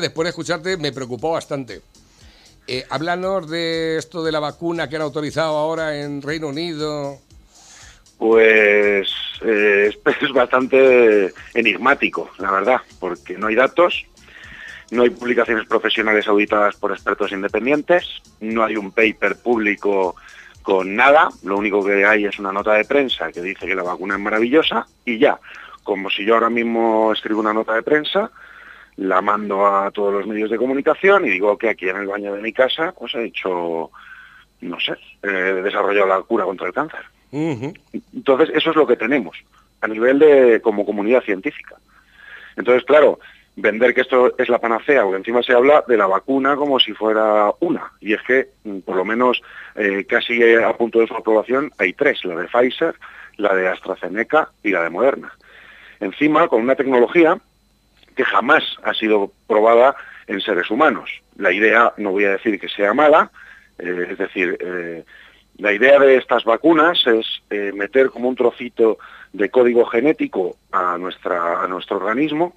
Después de escucharte me preocupó bastante. Eh, háblanos de esto de la vacuna que han autorizado ahora en Reino Unido. Pues eh, es, bastante enigmático, la verdad, porque no hay datos, no hay publicaciones profesionales auditadas por expertos independientes, no hay un paper público con nada, lo único que hay es una nota de prensa que dice que la vacuna es maravillosa y ya, como si yo ahora mismo escribo una nota de prensa, la mando a todos los medios de comunicación y digo que aquí en el baño de mi casa pues he hecho, no sé, he desarrollado la cura contra el cáncer. Entonces eso es lo que tenemos a nivel de como comunidad científica. Entonces, claro, vender que esto es la panacea, porque encima se habla de la vacuna como si fuera una, y es que mm, por lo menos eh, casi a punto de su aprobación hay tres, la de Pfizer, la de AstraZeneca y la de Moderna. Encima, con una tecnología que jamás ha sido probada en seres humanos. La idea, no voy a decir que sea mala, eh, es decir, eh, la idea de estas vacunas es eh, meter como un trocito de código genético a, nuestra, a nuestro organismo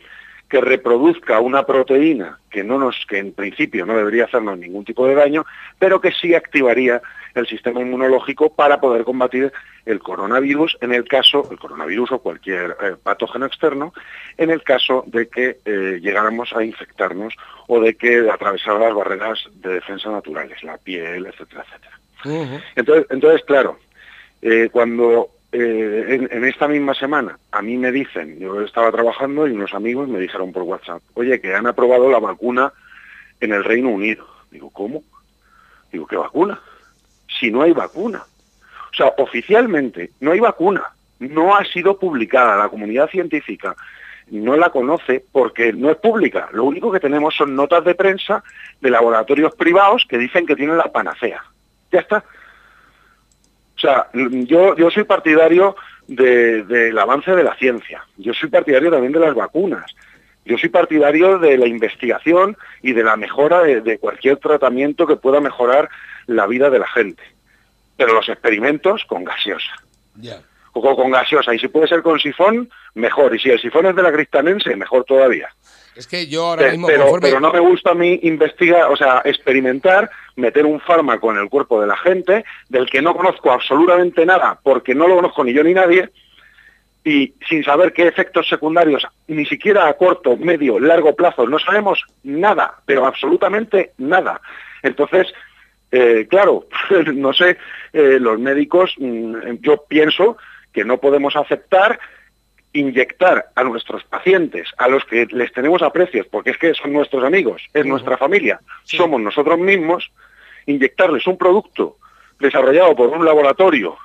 que reproduzca una proteína que no nos, que en principio no debería hacernos ningún tipo de daño, pero que sí activaría el sistema inmunológico para poder combatir el coronavirus en el caso, el coronavirus o cualquier eh, patógeno externo, en el caso de que eh, llegáramos a infectarnos o de que atravesara las barreras de defensa naturales, la piel, etcétera, etcétera. entonces, entonces, claro, eh, cuando en, en, esta misma semana a mí me dicen, yo estaba trabajando y unos amigos me dijeron por WhatsApp, oye, que han aprobado la vacuna en el Reino Unido. Digo, ¿cómo? Digo, ¿qué vacuna? si no hay vacuna. O sea, oficialmente no hay vacuna, no ha sido publicada, la comunidad científica no la conoce porque no es pública. Lo único que tenemos son notas de prensa de laboratorios privados que dicen que tienen la panacea. Ya está. O sea, yo, yo soy partidario del avance de la ciencia. Yo soy partidario también de las vacunas. Yo soy partidario de la investigación y de la mejora de cualquier tratamiento que pueda mejorar la vida de la gente. Pero los experimentos con gaseosa. O con gaseosa. Y si puede ser con sifón, mejor. Y si el sifón es de la cristanense, mejor todavía. Es que yo ahora mismo... Pero, pero no me gusta a mí investigar, o sea, experimentar, meter un fármaco en el cuerpo de la gente, del que no conozco absolutamente nada, porque no lo conozco ni yo ni nadie, y sin saber qué efectos secundarios, ni siquiera a corto, medio, largo plazo, no sabemos nada, pero absolutamente nada. Entonces, eh, claro, no sé, eh, los médicos, mm, yo pienso que no podemos aceptar inyectar a nuestros pacientes, a los que les tenemos aprecios, porque es que son nuestros amigos, es nuestra familia, somos nosotros mismos, inyectarles un producto desarrollado por un laboratorio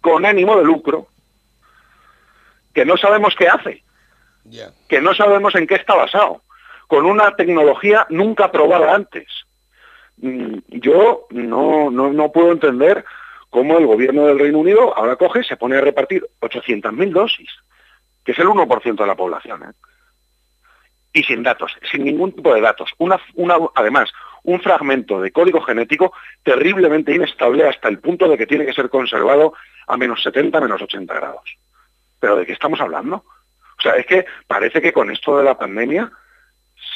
con ánimo de lucro, que no sabemos qué hace, que no sabemos en qué está basado, con una tecnología nunca probada antes. Mm, yo no, no, puedo entender cómo el gobierno del Reino Unido ahora coge, se pone a repartir 800.000 dosis, que es el 1% de la población, ¿eh? y sin datos, sin ningún tipo de datos. Una, una, además, un fragmento de código genético terriblemente inestable hasta el punto de que tiene que ser conservado a menos 70, menos 80 grados. ¿Pero de qué estamos hablando? O sea, es que parece que con esto de la pandemia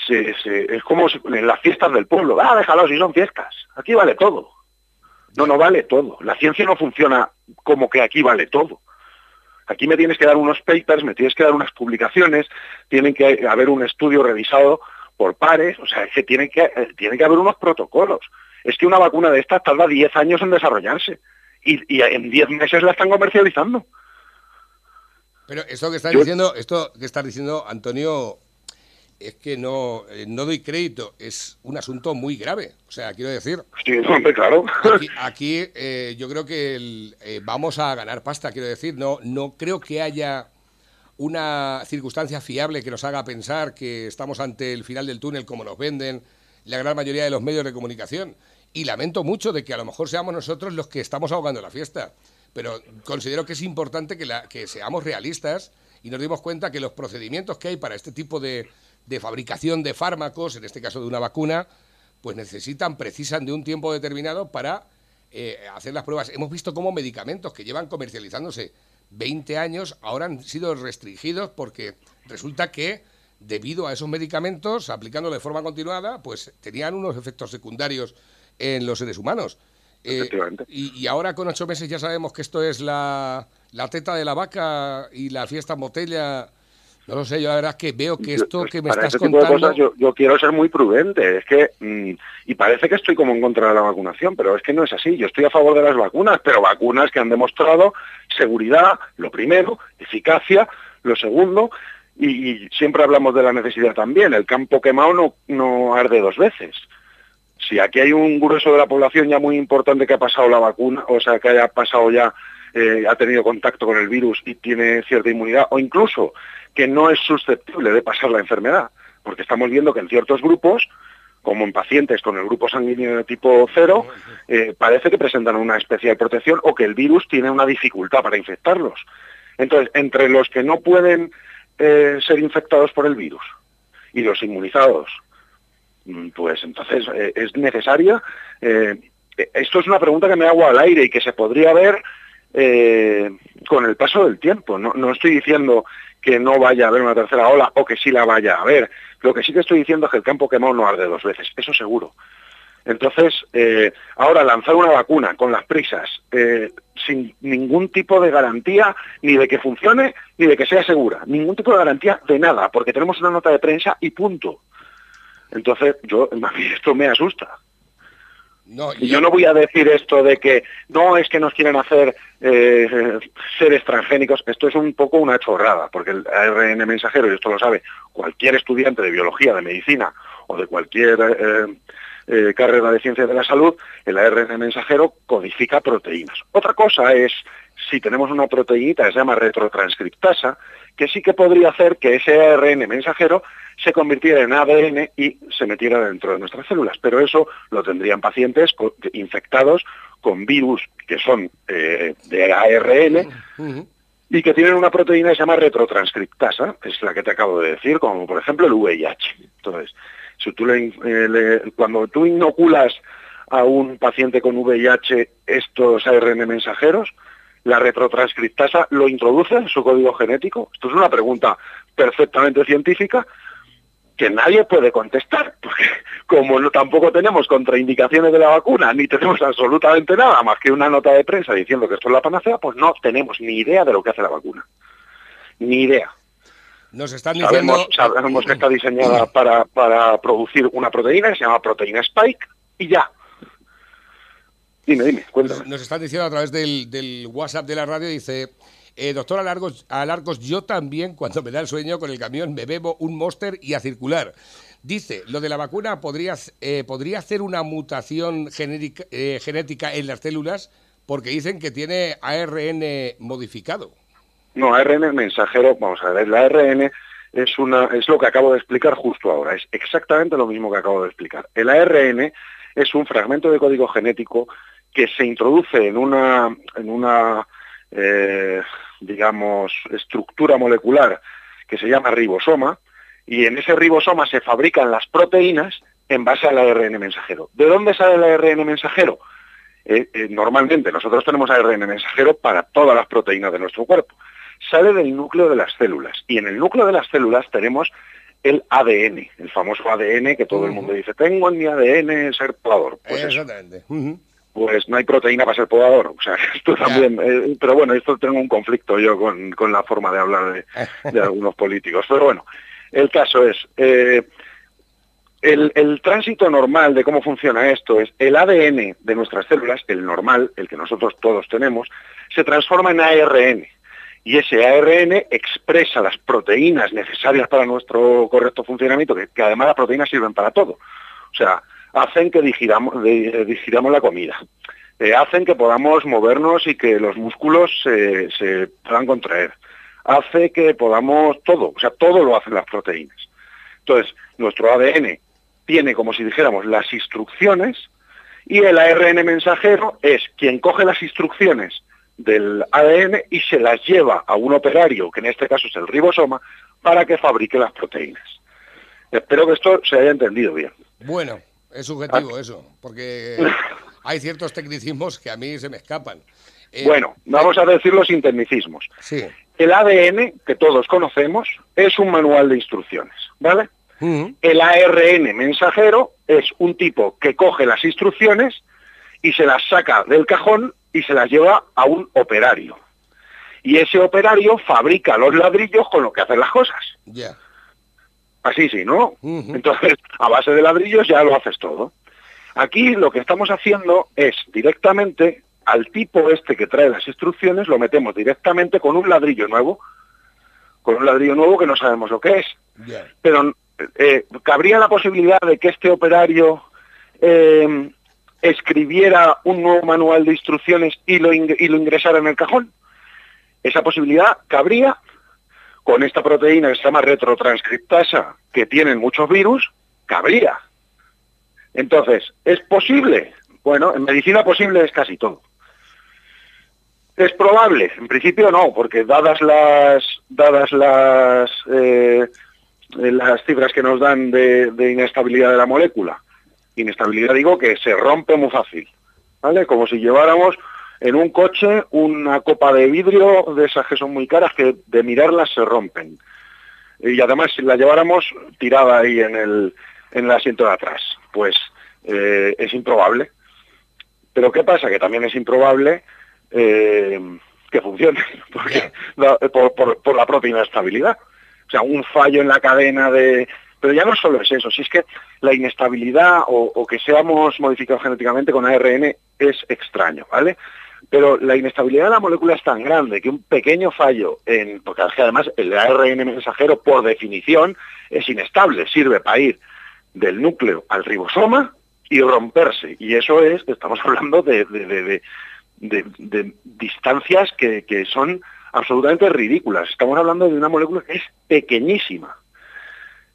es como en las fiestas del pueblo. Ah, déjalo si son fiestas. Aquí vale todo. No, no vale todo. La ciencia no funciona como que aquí vale todo. Aquí me tienes que dar unos papers, me tienes que dar unas publicaciones, tienen que haber un estudio revisado por pares, o sea, es que tiene que, eh, tiene que haber unos protocolos. Es que una vacuna de estas tarda 10 años en desarrollarse y, en 10 meses la están comercializando. Pero esto que estás diciendo, esto que estás diciendo, Antonio, es que no, eh, no doy crédito, es un asunto muy grave. O sea, quiero decir. Sí, hombre, claro. Aquí, eh, yo creo que eh, vamos a ganar pasta, quiero decir. No, no creo que haya una circunstancia fiable que nos haga pensar que estamos ante el final del túnel como nos venden la gran mayoría de los medios de comunicación. Y lamento mucho de que a lo mejor seamos nosotros los que estamos ahogando la fiesta. Pero considero que es importante que, la, que seamos realistas y nos demos cuenta que los procedimientos que hay para este tipo de, de fabricación de fármacos, en este caso de una vacuna, pues necesitan, precisan de un tiempo determinado para eh, hacer las pruebas. Hemos visto cómo medicamentos que llevan comercializándose 20 años ahora han sido restringidos porque resulta que debido a esos medicamentos, aplicándolos de forma continuada, pues tenían unos efectos secundarios en los seres humanos. Eh, y, ahora con ocho meses ya sabemos que esto es la, la teta de la vaca y la fiesta en botella. No lo sé, yo la verdad es que veo que esto que me estás contando... yo, quiero ser muy prudente, es que... Mm, y parece que estoy como en contra de la vacunación, pero es que no es así. Yo estoy a favor de las vacunas, pero vacunas que han demostrado seguridad, lo primero, eficacia, lo segundo, y, siempre hablamos de la necesidad también. El campo quemado no, no arde dos veces si aquí hay un grueso de la población ya muy importante que ha pasado la vacuna, o sea, que haya pasado ya, eh, ha tenido contacto con el virus y tiene cierta inmunidad, o incluso que no es susceptible de pasar la enfermedad, porque estamos viendo que en ciertos grupos, como en pacientes con el grupo sanguíneo de tipo cero, eh, parece que presentan una especial protección o que el virus tiene una dificultad para infectarlos. Entonces, entre los que no pueden eh, ser infectados por el virus y los inmunizados, mm, pues entonces es necesaria. esto es una pregunta que me hago al aire y que se podría ver con el paso del tiempo. No, no estoy diciendo que no vaya a haber una tercera ola o que sí la vaya a haber. Lo que sí que estoy diciendo es que el campo quemado no arde dos veces, eso seguro. Entonces, eh, ahora lanzar una vacuna con las prisas, eh, sin ningún tipo de garantía, ni de que funcione, ni de que sea segura, ningún tipo de garantía de nada, porque tenemos una nota de prensa y punto. Entonces, yo, esto me asusta y yo no voy a decir esto de que no es que nos quieren hacer eh, seres transgénicos, esto es un poco una chorrada, porque el ARN mensajero, y esto lo sabe cualquier estudiante de biología, de medicina o de cualquier eh, eh, carrera de ciencia de la salud, el ARN mensajero codifica proteínas. Otra cosa es si tenemos una proteína que se llama retrotranscriptasa, que sí que podría hacer que ese ARN mensajero se convirtiera en ADN y se metiera dentro de nuestras células. Pero eso lo tendrían pacientes infectados con virus que son eh, de ARN y que tienen una proteína que se llama retrotranscriptasa, es la que te acabo de decir, como por ejemplo el VIH. Entonces, si tú eh, cuando tú inoculas a un paciente con VIH estos ARN mensajeros, la retrotranscriptasa lo introduce en su código genético? Esto es una pregunta perfectamente científica que nadie puede contestar, porque como no, tampoco tenemos contraindicaciones de la vacuna, ni tenemos absolutamente nada más que una nota de prensa diciendo que esto es la panacea, pues no tenemos ni idea de lo que hace la vacuna. Ni idea. Nos están diciendo... Sabemos, que está diseñada para, para producir una proteína que se llama proteína Spike y ya. Dime, dime, cuéntame. Nos, están diciendo a través del, del WhatsApp de la radio, dice, eh, doctor Alargos, Alargos, yo también, cuando me da el sueño con el camión, me bebo un Monster y a circular. Dice, lo de la vacuna podría, eh, podría hacer una mutación eh, genética en las células porque dicen que tiene ARN modificado. No, ARN mensajero, vamos a ver, el ARN es, una, es lo que acabo de explicar justo ahora, es exactamente lo mismo que acabo de explicar. El ARN es un fragmento de código genético que se introduce en una, en una eh, digamos, estructura molecular que se llama ribosoma, y en ese ribosoma se fabrican las proteínas en base al ARN mensajero. ¿De dónde sale el ARN mensajero? Eh, eh, normalmente nosotros tenemos ARN mensajero para todas las proteínas de nuestro cuerpo. Sale del núcleo de las células y en el núcleo de las células tenemos el ADN, el famoso ADN que todo el mundo dice, tengo en mi ADN ser podador. Pues Exactamente pues no hay proteína para ser podador. O sea, esto también, eh, pero bueno, esto tengo un conflicto yo con, la forma de hablar de, algunos políticos. Pero bueno, el caso es, eh, el, el, tránsito normal de cómo funciona esto es el ADN de nuestras células, el normal, el que nosotros todos tenemos, se transforma en ARN. Y ese ARN expresa las proteínas necesarias para nuestro correcto funcionamiento, que, que además las proteínas sirven para todo. O sea, hacen que digiramos, digiramos la comida, eh, hacen que podamos movernos y que los músculos se, puedan contraer, hace que podamos todo, o sea, todo lo hacen las proteínas. Entonces, nuestro ADN tiene, como si dijéramos, las instrucciones y el ARN mensajero es quien coge las instrucciones del ADN y se las lleva a un operario, que en este caso es el ribosoma, para que fabrique las proteínas. Espero que esto se haya entendido bien. Bueno, es subjetivo ah. eso, porque hay ciertos tecnicismos que a mí se me escapan. Eh, bueno, vamos a decir los sin tecnicismos. El ADN, que todos conocemos, es un manual de instrucciones. ¿vale? El ARN mensajero es un tipo que coge las instrucciones y se las saca del cajón y se las lleva a un operario. Y ese operario fabrica los ladrillos con lo que hacen las cosas. Ya. Así sí, ¿no? Entonces, a base de ladrillos ya lo haces todo. Aquí lo que estamos haciendo es directamente al tipo este que trae las instrucciones, lo metemos directamente con un ladrillo nuevo, con un ladrillo nuevo que no sabemos lo que es. Pero eh, ¿cabría la posibilidad de que este operario eh, escribiera un nuevo manual de instrucciones y lo, y lo ingresara en el cajón? Esa posibilidad cabría con esta proteína que se llama retrotranscriptasa, que tienen muchos virus, cabría. Entonces, ¿es posible? Bueno, en medicina posible es casi todo. ¿Es probable? En principio no, porque dadas las, dadas las, eh, las cifras que nos dan de, de, inestabilidad de la molécula, inestabilidad digo que se rompe muy fácil, ¿vale? Como si lleváramos en un coche una copa de vidrio de esas que son muy caras que de mirarlas se rompen. Y además si la lleváramos tirada ahí en el, en el asiento de atrás, pues eh, es improbable. Pero ¿qué pasa? Que también es improbable eh, que funcione, porque, por, la propia inestabilidad. O sea, un fallo en la cadena de... Pero ya no solo es eso, si es que la inestabilidad o, o que seamos modificados genéticamente con ARN es extraño, ¿vale? Pero la inestabilidad de la molécula es tan grande que un pequeño fallo, en, porque además el ARN mensajero por definición es inestable, sirve para ir del núcleo al ribosoma y romperse. Y eso es, estamos hablando de, distancias que, son absolutamente ridículas. Estamos hablando de una molécula que es pequeñísima.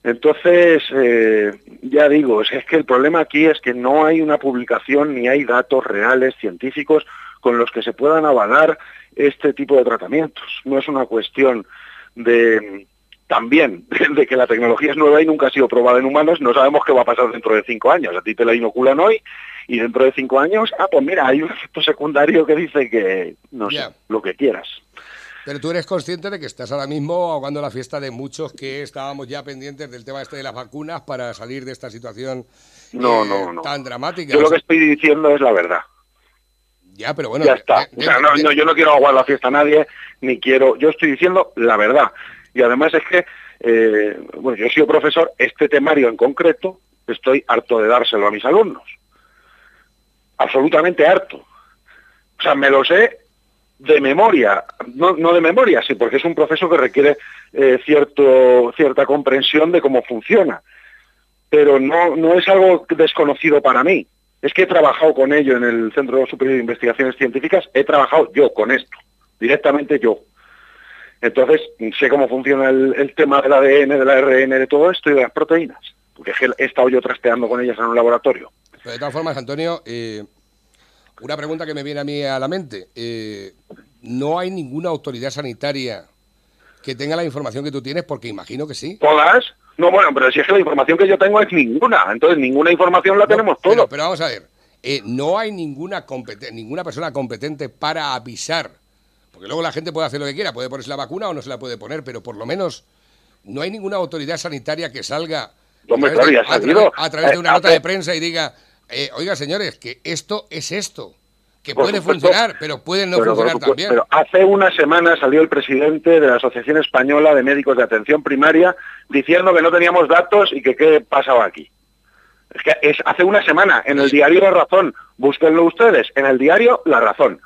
Entonces, eh, ya digo, es que el problema aquí es que no hay una publicación ni hay datos reales científicos con los que se puedan avalar este tipo de tratamientos. No es una cuestión de también de que la tecnología es nueva y nunca ha sido probada en humanos, no sabemos qué va a pasar dentro de cinco años. A ti te la inoculan hoy y dentro de cinco años, ah, pues mira, hay un efecto secundario que dice que, no sé, lo que quieras. Pero tú eres consciente de que estás ahora mismo ahogando la fiesta de muchos que estábamos ya pendientes del tema este de las vacunas para salir de esta situación no, eh, no, no. tan dramática. Yo lo que estoy diciendo es la verdad. Ya, pero bueno. Ya está. no, yo no quiero aguar la fiesta a nadie, ni quiero. Yo estoy diciendo la verdad. Y además es que, eh, bueno, yo he sido profesor, este temario en concreto, estoy harto de dárselo a mis alumnos. Absolutamente harto. O sea, me lo sé de memoria, no, no de memoria, sí, porque es un proceso que requiere eh, cierto, cierta comprensión de cómo funciona. Pero no, no es algo desconocido para mí es que he trabajado con ello en el Centro Superior de Investigaciones Científicas, he trabajado yo con esto, directamente yo. Entonces, sé cómo funciona el, tema del ADN, del ARN, de todo esto y de las proteínas, porque he estado yo trasteando con ellas en un laboratorio. de todas formas, Antonio, eh, una pregunta que me viene a mí a la mente. Eh, ¿No hay ninguna autoridad sanitaria que tenga la información que tú tienes? Porque imagino que sí. ¿Todas? No, bueno, pero si es que la información que yo tengo es ninguna, entonces ninguna información la tenemos todos. Pero, vamos a ver, eh, no hay ninguna, ninguna persona competente para avisar, porque luego la gente puede hacer lo que quiera, puede ponerse la vacuna o no se la puede poner, pero por lo menos no hay ninguna autoridad sanitaria que salga a, través de, una nota de prensa y diga, eh, oiga señores, que esto es esto que puede funcionar, pero puede no funcionar también. Pero hace una semana salió el presidente de la Asociación Española de Médicos de Atención Primaria diciendo que no teníamos datos y que qué pasaba aquí. Es que es hace una semana, en el diario La Razón, búsquenlo ustedes, en el diario La Razón.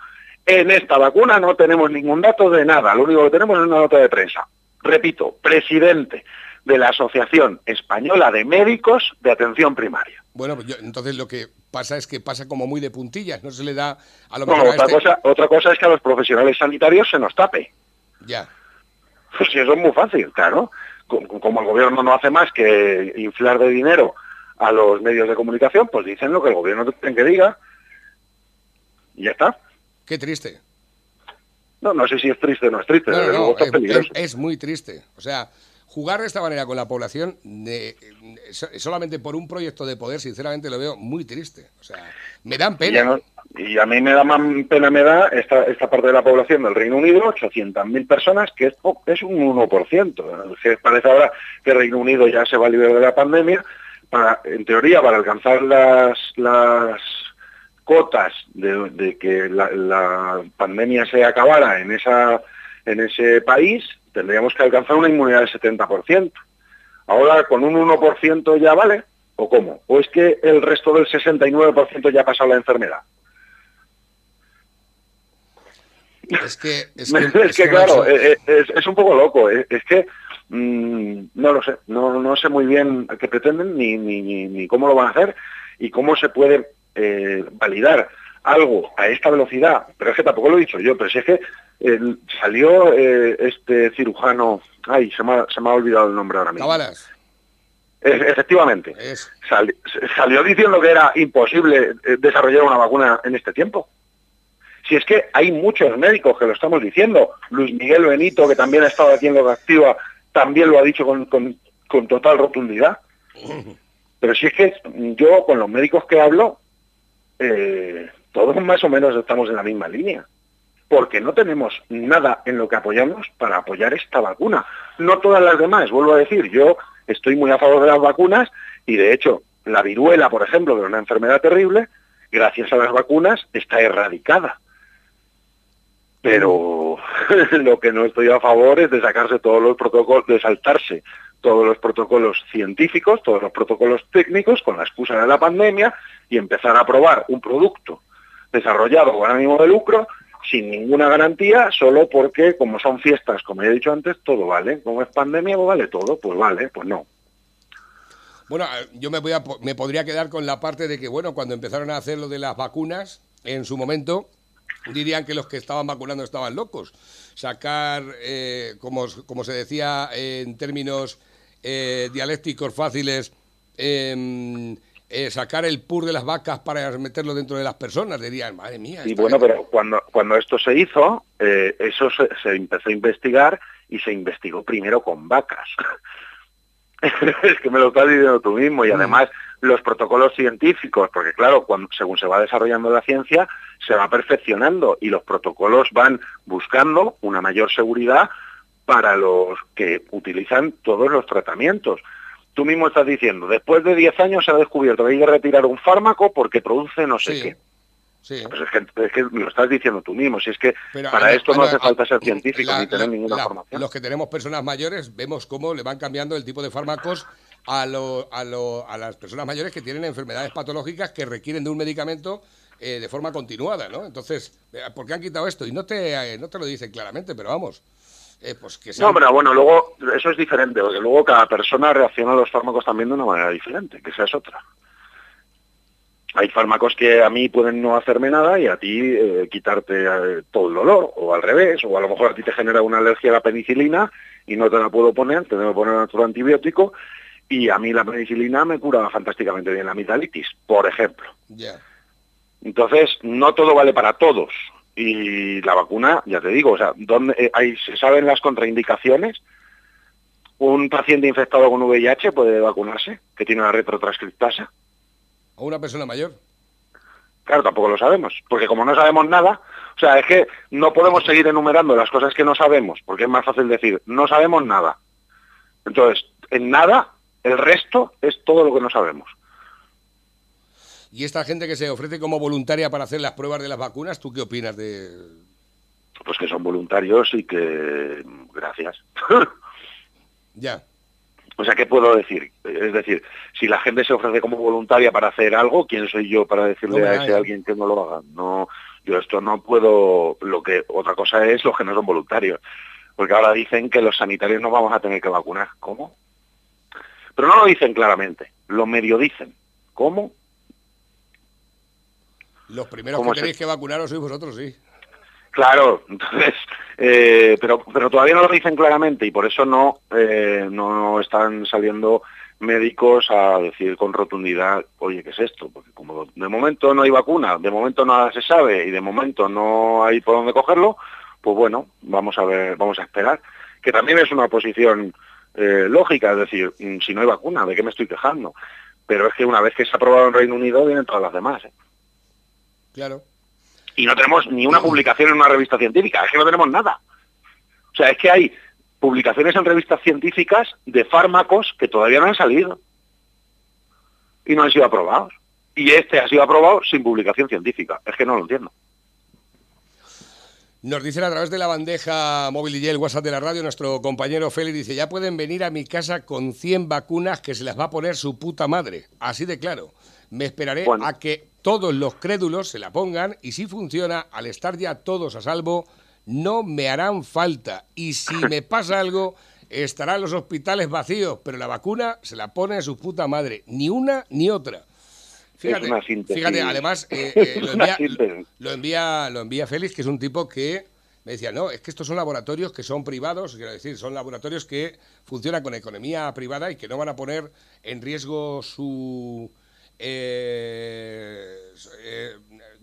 En esta vacuna no tenemos ningún dato de nada, lo único que tenemos es una nota de prensa. Repito, presidente de la Asociación Española de Médicos de Atención Primaria. Bueno, pues entonces lo que pasa es que pasa como muy de puntillas, no se le da a lo mejor... otra, este cosa, otra cosa es que a los profesionales sanitarios se nos tape. Ya. Pues si eso es muy fácil, claro. Como el gobierno no hace más que inflar de dinero a los medios de comunicación, pues dicen lo que el gobierno tiene que diga. Y ya está. Qué triste. No, no sé si es triste o no es triste. No, no, es, es, muy triste. O sea, jugar de esta manera con la población de, solamente por un proyecto de poder, sinceramente lo veo muy triste. O sea, me dan pena. Y, a mí me da más pena me da esta, esta parte de la población del Reino Unido, 800.000 personas, que es, es un 1%. Que parece ahora que el Reino Unido ya se va a liberar de la pandemia. Para, en teoría, para alcanzar las, las cotas de, que la, pandemia se acabara en, esa, en ese país, tendríamos que alcanzar una inmunidad del 70%. Ahora, con un 1% ya vale, ¿o cómo? ¿O es que el resto del 69% ya ha pasado la enfermedad? Es que, es que, claro, eh, eh, es, un poco loco. Es, que mm, no lo sé, no, no sé muy bien qué pretenden ni, ni, ni, cómo lo van a hacer y cómo se puede eh, validar algo a esta velocidad, pero es que tampoco lo he dicho yo, pero si es que salió eh, este cirujano, ay, se me, ha, se me, ha, olvidado el nombre ahora mismo. efectivamente, salió diciendo que era imposible eh, desarrollar una vacuna en este tiempo. Si es que hay muchos médicos que lo estamos diciendo, Luis Miguel Benito, que también ha estado en lo activa, también lo ha dicho con, con total rotundidad. Pero si es que yo con los médicos que hablo, eh, todos más o menos estamos en la misma línea, porque no tenemos nada en lo que apoyamos para apoyar esta vacuna. No todas las demás, vuelvo a decir, yo estoy muy a favor de las vacunas y de hecho la viruela, por ejemplo, que es una enfermedad terrible, gracias a las vacunas está erradicada. Pero lo que no estoy a favor es de sacarse todos los protocolos, de saltarse todos los protocolos científicos, todos los protocolos técnicos con la excusa de la pandemia y empezar a probar un producto desarrollado con ánimo de lucro sin ninguna garantía, solo porque como son fiestas, como he dicho antes, todo vale. Como es pandemia, pues vale todo, pues vale, pues no. Bueno, yo me, voy a, me podría quedar con la parte de que, bueno, cuando empezaron a hacer lo de las vacunas, en su momento, dirían que los que estaban vacunando estaban locos. Sacar, eh, como, como se decía en términos eh, dialécticos fáciles, em, eh, sacar el pur de las vacas para meterlo dentro de las personas, dirían, madre mía. Y bueno, pero cuando, cuando esto se hizo, eh, eso se, empezó a investigar y se investigó primero con vacas. es que me lo estás diciendo tú mismo y mm. además los protocolos científicos, porque claro, cuando, según se va desarrollando la ciencia, se va perfeccionando y los protocolos van buscando una mayor seguridad para los que utilizan todos los tratamientos tú mismo estás diciendo, después de 10 años se ha descubierto que hay que retirar un fármaco porque produce no sé qué. Sí. Pues es que, lo estás diciendo tú mismo, si es que para esto no hace falta ser científico ni tener ninguna formación. Los que tenemos personas mayores vemos cómo le van cambiando el tipo de fármacos a, a, las personas mayores que tienen enfermedades patológicas que requieren de un medicamento eh, de forma continuada, ¿no? Entonces, eh, ¿por qué han quitado esto? Y no te, eh, no te lo dicen claramente, pero vamos. Eh, pues no, pero bueno, luego eso es diferente, porque luego cada persona reacciona a los fármacos también de una manera diferente, que esa es otra. Hay fármacos que a mí pueden no hacerme nada y a ti eh, quitarte eh, todo el dolor, o al revés, o a lo mejor a ti te genera una alergia a la penicilina y no te la puedo poner, te debo poner otro antibiótico, y a mí la penicilina me cura fantásticamente bien la amigdalitis, por ejemplo. Entonces, no todo vale para todos. Y la vacuna, ya te digo, o sea, ¿dónde, eh, hay, ¿se saben las contraindicaciones? ¿Un paciente infectado con VIH puede vacunarse, que tiene una retrotranscriptasa? ¿O una persona mayor? Claro, tampoco lo sabemos, porque como no sabemos nada, o sea, es que no podemos seguir enumerando las cosas que no sabemos, porque es más fácil decir, no sabemos nada. Entonces, en nada, el resto es todo lo que no sabemos. Y esta gente que se ofrece como voluntaria para hacer las pruebas de las vacunas, ¿tú qué opinas de...? Pues que son voluntarios y que... Gracias. ya. O sea, ¿qué puedo decir? Es decir, si la gente se ofrece como voluntaria para hacer algo, ¿quién soy yo para decirle a ese alguien que no lo haga? No, yo esto no puedo... Lo que otra cosa es los que no son voluntarios. Porque ahora dicen que los sanitarios no vamos a tener que vacunar. ¿Cómo? Pero no lo dicen claramente, lo medio dicen. ¿Cómo? Los primeros que tenéis que vacunaros sois vosotros, sí. Claro, entonces, eh, pero, pero todavía no lo dicen claramente y por eso no, eh, no están saliendo médicos a decir con rotundidad, oye, ¿qué es esto? Porque como de momento no hay vacuna, de momento nada se sabe y de momento no hay por dónde cogerlo, pues bueno, vamos a ver, vamos a esperar. Que también es una posición eh, lógica, es decir, mm, si no hay vacuna, ¿de qué me estoy quejando? Pero es que una vez que se ha aprobado en Reino Unido, vienen todas las demás. ¿eh? Claro. Y no tenemos ni una publicación en una revista científica, es que no tenemos nada. O sea, es que hay publicaciones en revistas científicas de fármacos que todavía no han salido y no han sido aprobados. Y este ha sido aprobado sin publicación científica. Es que no lo entiendo. Nos dicen a través de la bandeja móvil y el WhatsApp de la radio, nuestro compañero Félix dice, ya pueden venir a mi casa con 100 vacunas que se las va a poner su puta madre. Así de claro. Me esperaré a que todos los crédulos se la pongan y si funciona, al estar ya todos a salvo, no me harán falta. Y si me pasa algo, estarán los hospitales vacíos, pero la vacuna se la pone su puta madre. Ni una ni otra. Fíjate, fíjate además eh, eh, lo, envía, lo, envía, Félix, que es un tipo que me decía, no, es que estos son laboratorios que son privados, quiero decir, son laboratorios que funcionan con economía privada y que no van a poner en riesgo su... Eh,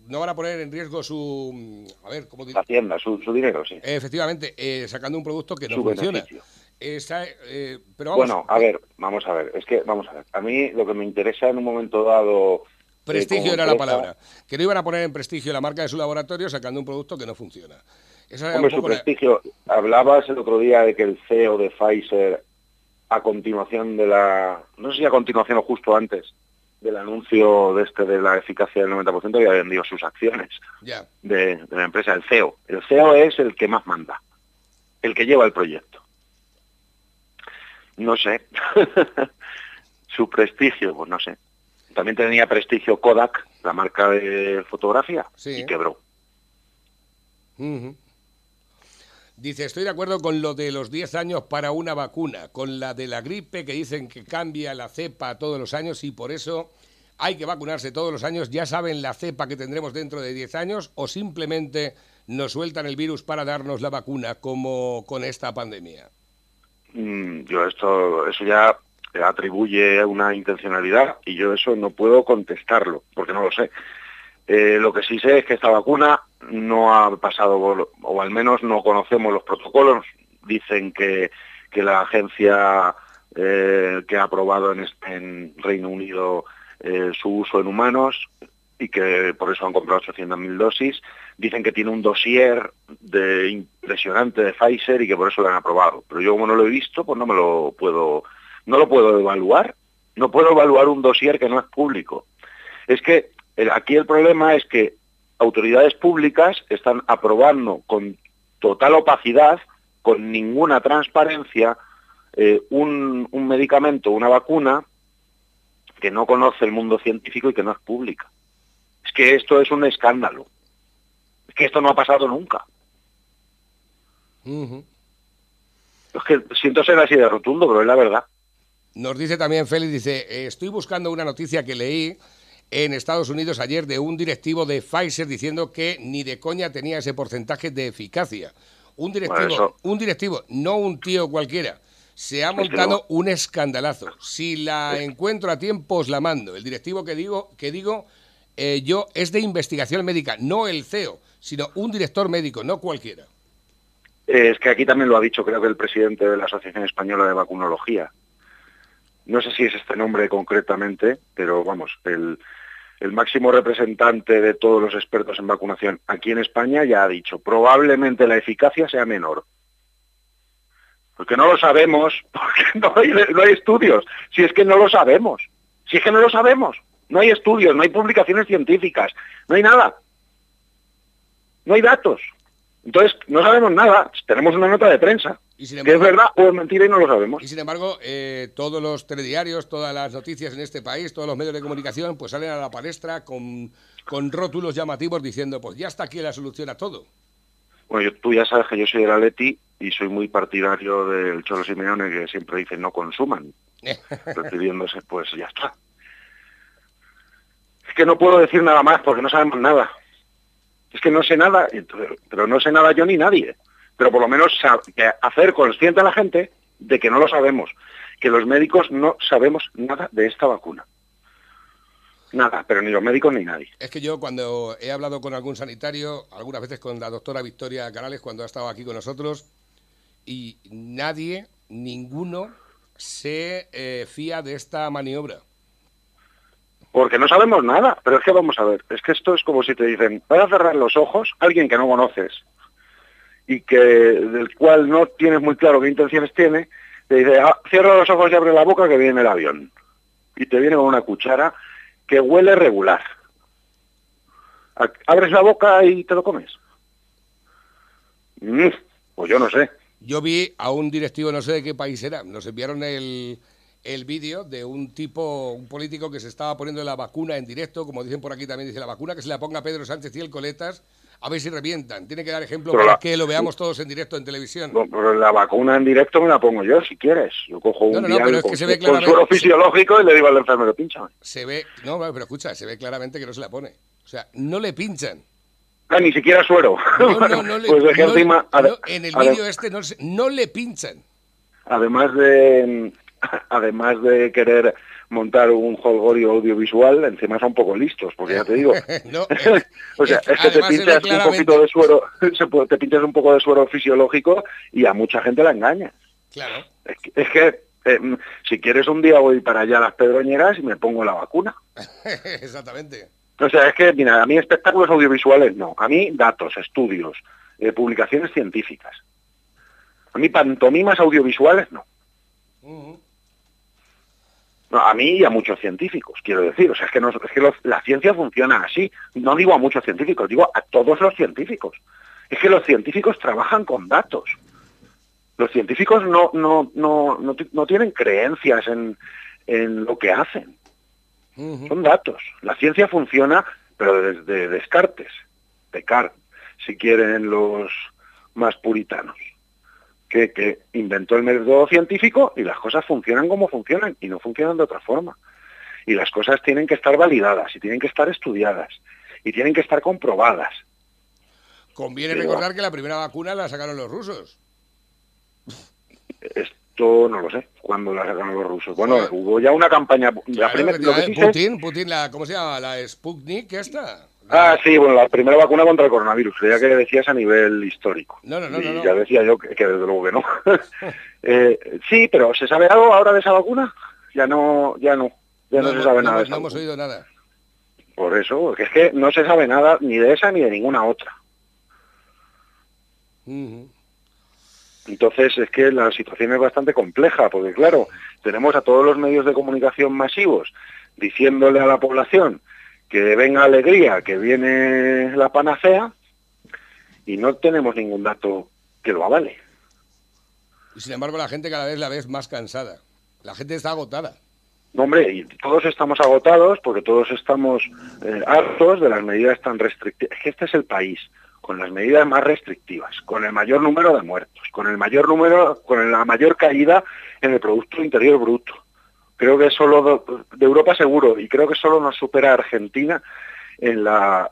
no van a poner en riesgo su... A ver, ¿cómo La hacienda, su, dinero, sí. efectivamente, sacando un producto que no funciona. Eh, pero Bueno, a ver, vamos a ver. Es que, vamos a ver. A mí lo que me interesa en un momento dado... Eh, prestigio era la palabra. Que no iban a poner en prestigio la marca de su laboratorio sacando un producto que no funciona. Hombre, su prestigio. Hablabas el otro día de que el CEO de Pfizer, a continuación de la... No sé si a continuación o justo antes del anuncio de este de la eficacia del 90% había vendido sus acciones de, de la empresa, el CEO. El CEO es el que más manda, el que lleva el proyecto. No sé. Su prestigio, pues no sé. También tenía prestigio Kodak, la marca de fotografía, y quebró. Dice, estoy de acuerdo con lo de los 10 años para una vacuna, con la de la gripe que dicen que cambia la cepa todos los años y por eso hay que vacunarse todos los años. ¿Ya saben la cepa que tendremos dentro de 10 años o simplemente nos sueltan el virus para darnos la vacuna como con esta pandemia? Mm, yo esto, eso ya atribuye una intencionalidad y yo eso no puedo contestarlo, porque no lo sé. Eh, lo que sí sé es que esta vacuna no ha pasado, o al menos no conocemos los protocolos. Dicen que, que la agencia eh, que ha aprobado en, en Reino Unido eh, su uso en humanos y que por eso han comprado 800.000 dosis. Dicen que tiene un dossier de impresionante de Pfizer y que por eso lo han aprobado. Pero yo como no lo he visto, pues no me lo puedo, no lo puedo evaluar. No puedo evaluar un dossier que no es público. Es que aquí el problema es que autoridades públicas están aprobando con total opacidad, con ninguna transparencia, eh, un, un medicamento, una vacuna que no conoce el mundo científico y que no es pública. Es que esto es un escándalo. Es que esto no ha pasado nunca. Es que siento ser así de rotundo, pero es la verdad. Nos dice también Félix, dice, eh, estoy buscando una noticia que leí en Estados Unidos ayer de un directivo de Pfizer diciendo que ni de coña tenía ese porcentaje de eficacia. Un directivo, un directivo, no un tío cualquiera. Se ha montado un escandalazo. Si la encuentro a tiempo os la mando. El directivo que digo, que digo eh, yo es de investigación médica, no el CEO, sino un director médico, no cualquiera. Es que aquí también lo ha dicho, creo que el presidente de la Asociación Española de Vacunología. No sé si es este nombre concretamente, pero vamos, el, máximo representante de todos los expertos en vacunación aquí en España ya ha dicho, probablemente la eficacia sea menor. Porque no lo sabemos, porque no hay, no hay estudios. Si es que no lo sabemos, si es que no lo sabemos. No hay estudios, no hay publicaciones científicas, no hay nada. No hay datos. Entonces, no sabemos nada. Tenemos una nota de prensa. Que es verdad o es mentira y no lo sabemos. Y sin embargo, eh, todos los telediarios, todas las noticias en este país, todos los medios de comunicación, pues salen a la palestra con, con rótulos llamativos diciendo, pues ya está aquí la solución a todo. Bueno, tú ya sabes que yo soy la Leti y soy muy partidario del Cholo Simeone que siempre dice no consuman, refiriéndose, pues ya está que no puedo decir nada más porque no sabemos nada. Es que no sé nada, pero no sé nada yo ni nadie. Pero por lo menos hacer consciente a la gente de que no lo sabemos, que los médicos no sabemos nada de esta vacuna. Nada, pero ni los médicos ni nadie. Es que yo cuando he hablado con algún sanitario, algunas veces con la doctora Victoria Canales cuando ha estado aquí con nosotros, y nadie, ninguno, se eh, fía de esta maniobra? Porque no sabemos nada, pero es que vamos a ver, es que esto es como si te dicen, vas a cerrar los ojos alguien que no conoces y que del cual no tienes muy claro qué intenciones tiene, te dice, ah, cierra los ojos y abre la boca que viene el avión. Y te viene con una cuchara que huele regular. Abres la boca y te lo comes. Mm, pues yo no sé. Yo vi a un directivo, no sé de qué país era, nos enviaron el, el vídeo de un tipo, un político que se estaba poniendo la vacuna en directo, como dicen por aquí también, dice la vacuna que se la ponga Pedro Sánchez y el Coletas, a ver si revientan. Tiene que dar ejemplo para que lo veamos todos en directo en televisión. pero la vacuna en directo me la pongo yo, si quieres. Yo cojo un no, no, pero es que se ve claramente, suero fisiológico y le digo al enfermero, pincha. Se ve, no, pero escucha, se ve claramente que no se la pone. O sea, no le pinchan. Ah, ni siquiera suero. No, no, no le, pues en el vídeo este no, no le pinchan. Además de, además de querer montar un holgorio audiovisual, encima son un poco listos, porque ya te digo. o sea, es, que te pinchas un poquito de suero, te pinchas un poco de suero fisiológico y a mucha gente la engañas. Claro. Es que, eh, si quieres un día voy para allá a las pedroñeras y me pongo la vacuna. Exactamente. O sea, es que, mira, a mí espectáculos audiovisuales no, a mí datos, estudios, eh, publicaciones científicas. A mí pantomimas audiovisuales no. no. A mí y a muchos científicos, quiero decir. O sea, es que, no, es que la ciencia funciona así. No digo a muchos científicos, digo a todos los científicos. Es que los científicos trabajan con datos. Los científicos no, no, no, no, tienen creencias en, en lo que hacen. Son datos. La ciencia funciona, pero desde Descartes, Descartes, si quieren los más puritanos, que, que inventó el método científico y las cosas funcionan como funcionan y no funcionan de otra forma. Y las cosas tienen que estar validadas y tienen que estar estudiadas y tienen que estar comprobadas. Conviene recordar que la primera vacuna la sacaron los rusos no lo sé, cuándo la sacaron los rusos. Bueno, hubo ya una campaña. la primera, Putin, Putin, la, ¿cómo se llama? ¿La Sputnik esta? Ah, sí, bueno, la primera vacuna contra el coronavirus, creía que decías a nivel histórico. No, no, no. Y ya decía yo que, desde luego que no. eh, sí, pero ¿se sabe algo ahora de esa vacuna? Ya no, ya no, ya no, se sabe nada. no hemos oído nada. Por eso, porque es que no se sabe nada ni de esa ni de ninguna otra. Entonces es que la situación es bastante compleja, porque claro, tenemos a todos los medios de comunicación masivos diciéndole a la población que venga alegría, que viene la panacea, y no tenemos ningún dato que lo avale. Y sin embargo la gente cada vez la ves más cansada. La gente está agotada. No, hombre, y todos estamos agotados porque todos estamos eh, hartos de las medidas tan restrictivas. Es que este es el país con las medidas más restrictivas, con el mayor número de muertos, con el mayor número, con la mayor caída en el Producto Interior Bruto. Creo que solo de, Europa seguro, y creo que solo nos supera Argentina en la,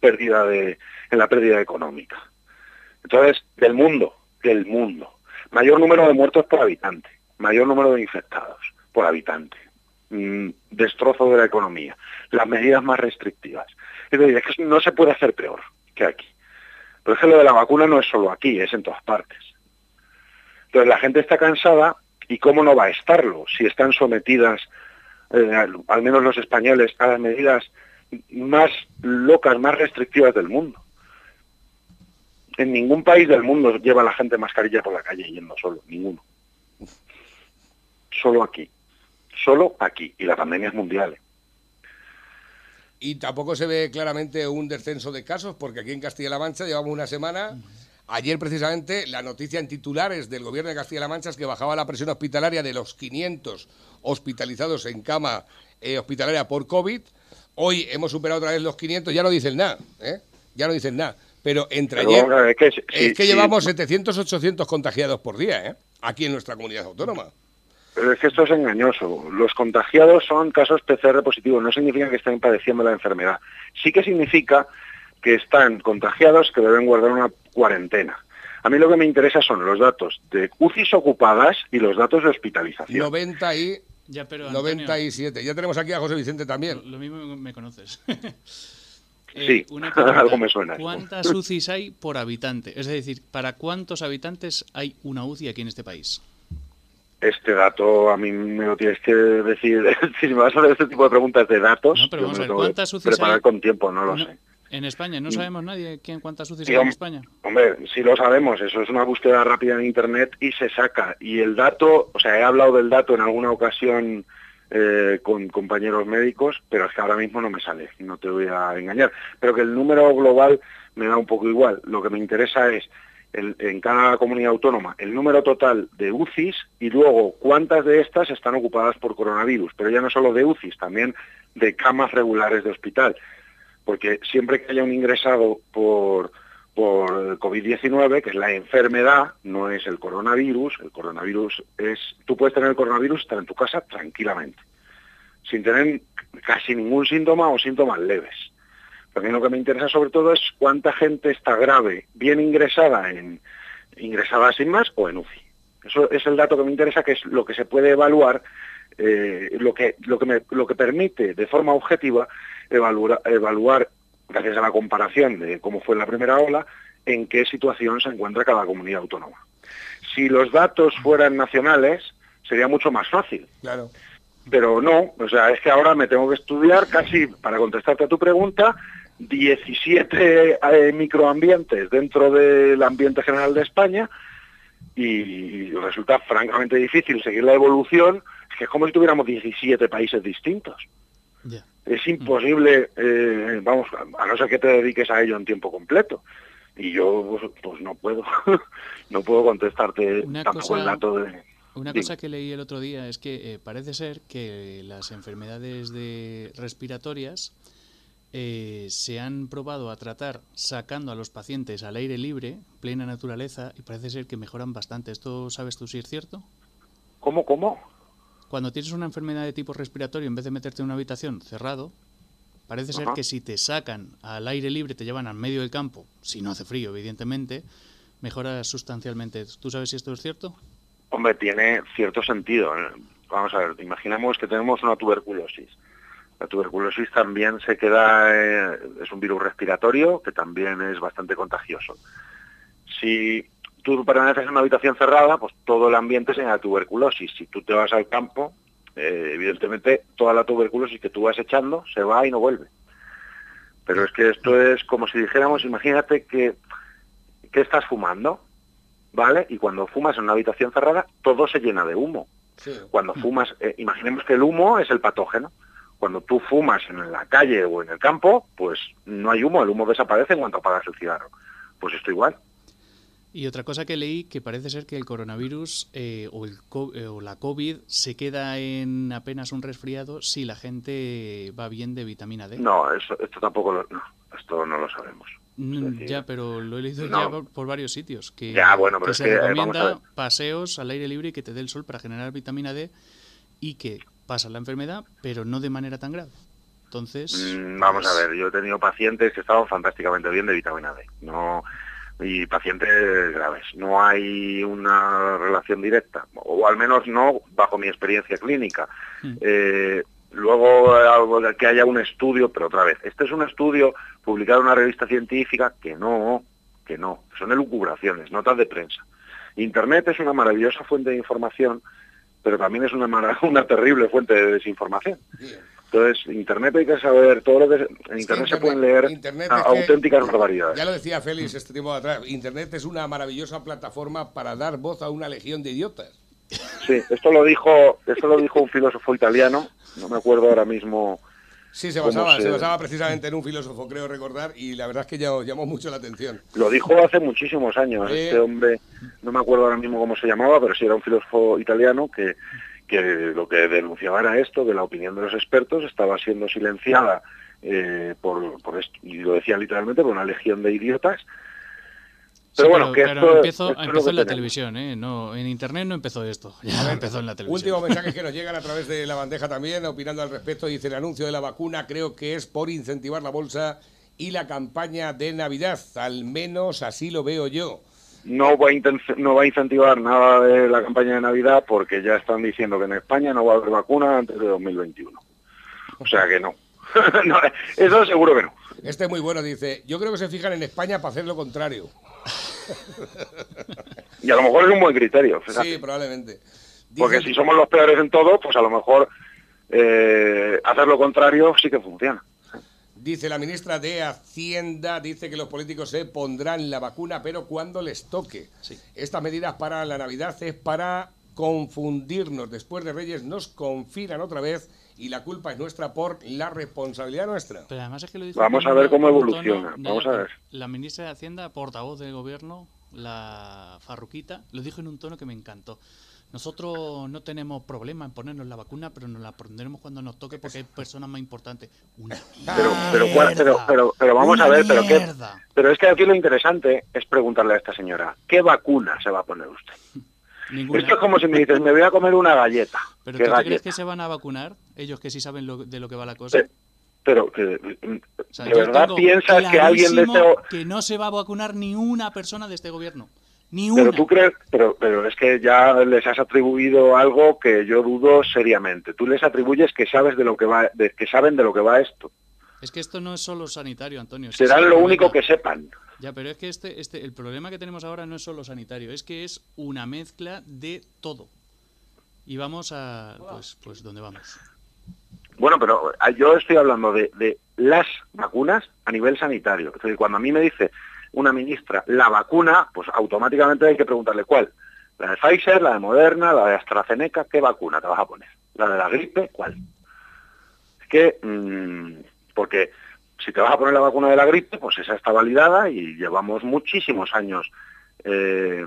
pérdida económica. Entonces, del mundo, del mundo. Mayor número de muertos por habitante, mayor número de infectados por habitante, mm, destrozo de la economía, las medidas más restrictivas. Es decir, que no se puede hacer peor aquí. Pero es que lo de la vacuna no es solo aquí, es en todas partes. Entonces la gente está cansada y cómo no va a estarlo si están sometidas, eh, al menos los españoles, a las medidas más locas, más restrictivas del mundo. En ningún país del mundo lleva la gente mascarilla por la calle yendo solo, ninguno. Solo aquí. Solo aquí. Y la pandemia es mundial. ¿eh? Y tampoco se ve claramente un descenso de casos, porque aquí en Castilla-La Mancha llevamos una semana. Ayer, precisamente, la noticia en titulares del gobierno de Castilla-La Mancha es que bajaba la presión hospitalaria de los 500 hospitalizados en cama eh, hospitalaria por COVID. Hoy hemos superado otra vez los 500, ya no dicen nada, ¿eh? Ya no dicen nada. Pero entre ayer. es que, llevamos 700, 800 contagiados por día, ¿eh? Aquí en nuestra comunidad autónoma. Pero es que esto es engañoso. Los contagiados son casos PCR positivos, no significa que estén padeciendo la enfermedad. Sí que significa que están contagiados, que deben guardar una cuarentena. A mí lo que me interesa son los datos de UCIs ocupadas y los datos de hospitalización. 90 y... Ya, pero, 97. Ya tenemos aquí a José Vicente también. Lo, mismo me conoces. sí, eh, algo me suena. ¿Cuántas UCIs hay por habitante? Es decir, ¿para cuántos habitantes hay una UCI aquí en este país? Este dato a mí me lo tienes que decir. si me vas a hacer este tipo de preguntas de datos, No, pero yo vamos me a ver, ¿cuántas UCIs preparar hay? con tiempo, no lo No, sé. En España, no sabemos nadie quién cuántas UCIs Sí, hay en España. Hombre, sí lo sabemos, eso es una búsqueda rápida en Internet y se saca. Y el dato, o sea, he hablado del dato en alguna ocasión eh, con compañeros médicos, pero es que ahora mismo no me sale, no te voy a engañar. Pero que el número global me da un poco igual. Lo que me interesa es el- en cada comunidad autónoma el número total de UCIs y luego cuántas de estas están ocupadas por coronavirus. Pero ya no solo de UCIs, también de camas regulares de hospital porque siempre que haya un ingresado por, por COVID-19, que es la enfermedad, no es el coronavirus, el coronavirus es, tú puedes tener el coronavirus estar en tu casa tranquilamente, sin tener casi ningún síntoma o síntomas leves. También lo que me interesa sobre todo es cuánta gente está grave, bien ingresada en ingresada sin más o en UCI. Eso es el dato que me interesa, que es lo que se puede evaluar, eh, lo, que, lo, que me- lo que permite de forma objetiva evaluar, evaluar, gracias a la comparación de cómo fue la primera ola, en qué situación se encuentra cada comunidad autónoma. Si los datos fueran nacionales, sería mucho más fácil. Claro. Pero no, o sea, es que ahora me tengo que estudiar casi, para contestarte a tu pregunta, 17 eh, microambientes dentro del ambiente general de España y resulta francamente difícil seguir la evolución, que es como si tuviéramos 17 países distintos. Es imposible, eh, vamos, a no ser que te dediques a ello en tiempo completo. Y yo, pues, pues no puedo, no puedo contestarte Una tampoco cosa- el dato de... Una Dime. cosa que leí el otro día es que eh, parece ser que las enfermedades de respiratorias eh, se han probado a tratar sacando a los pacientes al aire libre, plena naturaleza, y parece ser que mejoran bastante. ¿Esto sabes tú si es cierto? ¿Cómo, cómo? Cuando tienes una enfermedad de tipo respiratorio, en vez de meterte en una habitación cerrado, parece ser que si te sacan al aire libre, te llevan al medio del campo, si no hace frío, evidentemente, mejora sustancialmente. ¿Tú sabes si esto es cierto? Hombre, tiene cierto sentido. ¿eh? Vamos a ver, imaginemos que tenemos una tuberculosis. La tuberculosis también se queda, eh, es un virus respiratorio que también es bastante contagioso. Si tú permaneces en una habitación cerrada, pues todo el ambiente se llama tuberculosis. Si tú te vas al campo, eh, evidentemente toda la tuberculosis que tú vas echando se va y no vuelve. Pero es que esto es como si dijéramos, imagínate que, que estás fumando, ¿vale? Y cuando fumas en una habitación cerrada, todo se llena de humo. Sí. Cuando fumas, eh, imaginemos que el humo es el patógeno. Cuando tú fumas en la calle o en el campo, pues no hay humo, el humo desaparece en cuanto apagas el cigarro. Pues esto igual. Y otra cosa que leí, que parece ser que el coronavirus eh, o, el co- eh, o la COVID se queda en apenas un resfriado si la gente va bien de vitamina D. No, eso, esto tampoco lo, no, esto no lo sabemos. Mm, decir, ya, pero lo he leído no. ya por, por varios sitios. Que, Ya, bueno, pero que es se que, eh, recomienda paseos al aire libre y que te dé el sol para generar vitamina D y que pasa la enfermedad, pero no de manera tan grave. Entonces, Mm, Vamos a pues, ver, yo he tenido pacientes que estaban fantásticamente bien de vitamina D. No, y pacientes graves. No hay una relación directa, o al menos no bajo mi experiencia clínica. Mm. Eh, luego algo de que haya un estudio, pero otra vez, este es un estudio publicado en una revista científica que no, que no, son elucubraciones, notas de prensa. Internet es una maravillosa fuente de información, pero también es una, una terrible fuente de desinformación. Bien. Entonces, Internet hay que saber todo lo que... En Es Internet que se pueden leer Internet a- es que- auténticas barbaridades. Ya lo decía Félix este tiempo atrás, Internet es una maravillosa plataforma para dar voz a una legión de idiotas. Sí, esto lo dijo esto lo dijo un filósofo italiano, no me acuerdo ahora mismo. Sí, se ¿Cómo basaba, se- se basaba precisamente en un filósofo, creo recordar, y la verdad es que llamó, llamó mucho la atención. Lo dijo hace muchísimos años. Este hombre, no me acuerdo ahora mismo cómo se llamaba, pero sí era un filósofo italiano que, que lo que denunciaba era esto, que la opinión de los expertos estaba siendo silenciada eh, por, por esto, y lo decía literalmente, por una legión de idiotas. Pero sí, bueno, que pero esto, empezó, esto es lo empezó que en la tenemos. televisión, ¿eh? No, en internet no empezó esto. Ya empezó en la televisión. Últimos mensajes que nos llegan a través de la bandeja también, opinando al respecto. Dice el anuncio de la vacuna, creo que es por incentivar la bolsa y la campaña de Navidad. Al menos así lo veo yo. No va, a no va a incentivar nada de la campaña de Navidad porque ya están diciendo que en España no va a haber vacuna antes de 2021. O sea que no. No, eso seguro que no. Este es muy bueno, dice. Yo creo que se fijan en España para hacer lo contrario. Y a lo mejor es un buen criterio. fíjate. Sí, probablemente. Porque si somos los peores en todo, pues a lo mejor eh, hacer lo contrario sí que funciona. Dice la ministra de Hacienda, dice que los políticos se pondrán la vacuna, pero cuando les toque. Estas medidas para la Navidad es para confundirnos. Después de Reyes nos confinan otra vez y la culpa es nuestra por la responsabilidad nuestra. Pero además es que lo dice Vamos a ver cómo evoluciona. Vamos a ver. La ministra de Hacienda, portavoz del gobierno, la Farruquita, lo dijo en un tono que me encantó. Nosotros no tenemos problema en ponernos la vacuna, pero nos la pondremos cuando nos toque porque hay personas más importantes. Una pero, pero, pero, pero, pero, vamos a ver, pero qué, pero es que aquí lo interesante es preguntarle a esta señora, ¿qué vacuna se va a poner usted? Esto es como si me dices, me voy a comer una galleta. ¿Pero tú crees que se van a vacunar? Ellos que sí saben de lo que va la cosa. Pero, que de verdad piensas que alguien de este... Que no se va a vacunar ni una persona de este gobierno. Ni una. Pero tú crees, pero, pero es que ya les has atribuido algo que yo dudo seriamente. Tú les atribuyes que sabes de lo que va, de, que saben de lo que va esto. Es que esto no es solo sanitario, Antonio. Serán lo único que sepan. Ya, pero es que este, este, el problema que tenemos ahora no es solo sanitario, es que es una mezcla de todo. Y vamos a, pues, pues, ¿dónde vamos? Bueno, pero ah, yo estoy hablando de, de las vacunas a nivel sanitario. Es decir, cuando a mí me dice una ministra la vacuna, pues automáticamente hay que preguntarle cuál. La de Pfizer, la de Moderna, la de AstraZeneca, ¿qué vacuna te vas a poner? ¿La de la gripe? ¿Cuál? Es que, mmm, porque si te vas a poner la vacuna de la gripe, pues esa está validada y llevamos muchísimos años eh,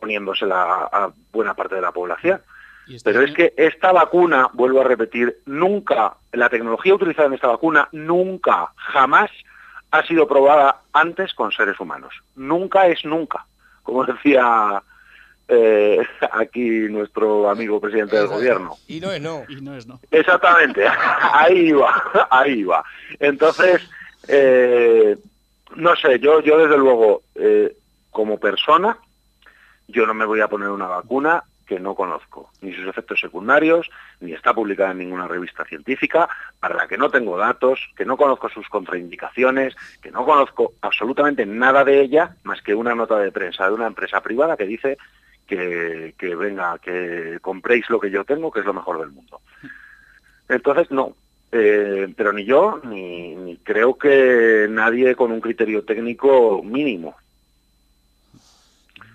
poniéndosela a buena parte de la población. Este Pero es que esta vacuna, vuelvo a repetir, nunca, la tecnología utilizada en esta vacuna, nunca, jamás ha sido probada antes con seres humanos. Nunca es nunca. Como decía eh, aquí nuestro amigo presidente del gobierno. Y no es no. Y no es no. Exactamente, ahí va, ahí va. Entonces, eh, no sé, yo, yo desde luego, eh, como persona, yo no me voy a poner una vacuna que no conozco, ni sus efectos secundarios, ni está publicada en ninguna revista científica, para la que no tengo datos, que no conozco sus contraindicaciones, que no conozco absolutamente nada de ella, más que una nota de prensa de una empresa privada que dice que, venga, que compréis lo que yo tengo, que es lo mejor del mundo. Entonces, no, eh, pero ni yo, ni, creo que nadie con un criterio técnico mínimo.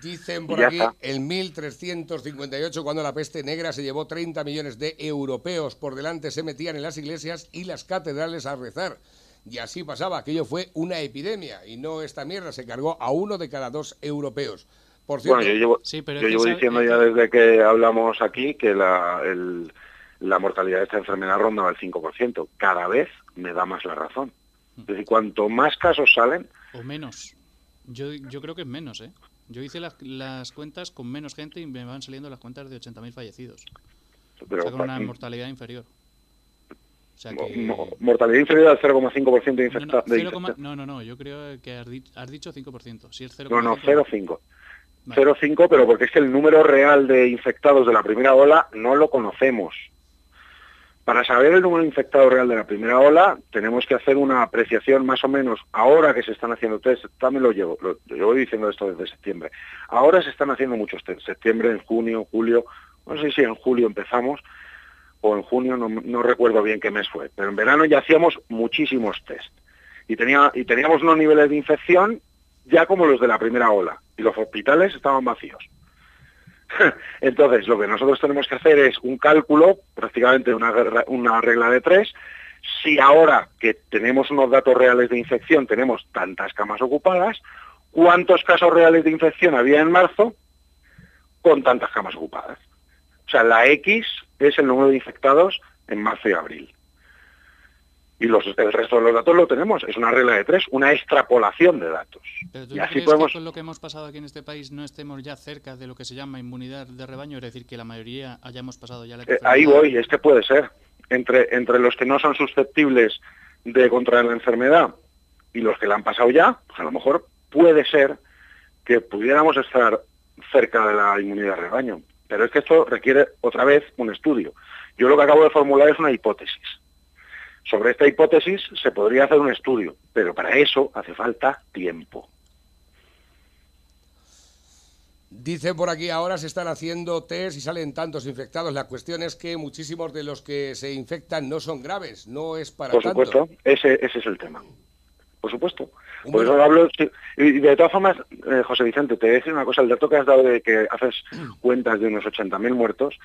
Dicen por aquí, en 1358, cuando la peste negra se llevó 30 millones de europeos por delante, se metían en las iglesias y las catedrales a rezar. Y así pasaba, aquello fue una epidemia y no esta mierda, se cargó a uno de cada dos europeos bueno, yo llevo, diciendo ya desde que hablamos aquí que la, la mortalidad de esta enfermedad rondaba el 5%. Cada vez me da más la razón. Es decir, cuanto más casos salen... O menos. Yo, yo creo que es menos, ¿eh? Yo hice las, las cuentas con menos gente y me van saliendo las cuentas de 80.000 fallecidos. Pero, o sea, con una mortalidad inferior. O sea que... mortalidad inferior al 0,5% de infectados. No no, no, yo creo que has, dicho 5%. Si es 0, no, no, 0,5. 0,5, pero porque es que el número real de infectados de la primera ola no lo conocemos. Para saber el número de infectados real de la primera ola, tenemos que hacer una apreciación más o menos, ahora que se están haciendo test, también lo llevo, lo, voy diciendo esto desde septiembre, ahora se están haciendo muchos test, septiembre, en junio, julio, no sé si en julio empezamos, o en junio, no, recuerdo bien qué mes fue, pero en verano ya hacíamos muchísimos test. Y, y teníamos unos niveles de infección ya como los de la primera ola, y los hospitales estaban vacíos. Entonces, lo que nosotros tenemos que hacer es un cálculo, prácticamente una, regla de tres, si ahora que tenemos unos datos reales de infección tenemos tantas camas ocupadas, ¿cuántos casos reales de infección había en marzo con tantas camas ocupadas? O sea, la X es el número de infectados en marzo y abril y los, el resto de los datos lo tenemos. Es una regla de tres, una extrapolación de datos. y así podemos... que con lo que hemos pasado aquí en este país no estemos ya cerca de lo que se llama inmunidad de rebaño? Es decir, que la mayoría hayamos pasado ya la... Eh, ahí voy, es que puede ser. Entre, entre los que no son susceptibles de contraer la enfermedad y los que la han pasado ya, pues a lo mejor puede ser que pudiéramos estar cerca de la inmunidad de rebaño. Pero es que esto requiere otra vez un estudio. Yo lo que acabo de formular es una hipótesis. Sobre esta hipótesis se podría hacer un estudio, pero para eso hace falta tiempo. Dice por aquí, ahora se están haciendo test y salen tantos infectados. La cuestión es que muchísimos de los que se infectan no son graves, no es para Por supuesto, ese, ese es el tema. Por supuesto. Por eso hablo, y de todas formas, eh, José Vicente, te voy a decir una cosa, el dato que has dado de que haces cuentas de unos 80.000 muertos,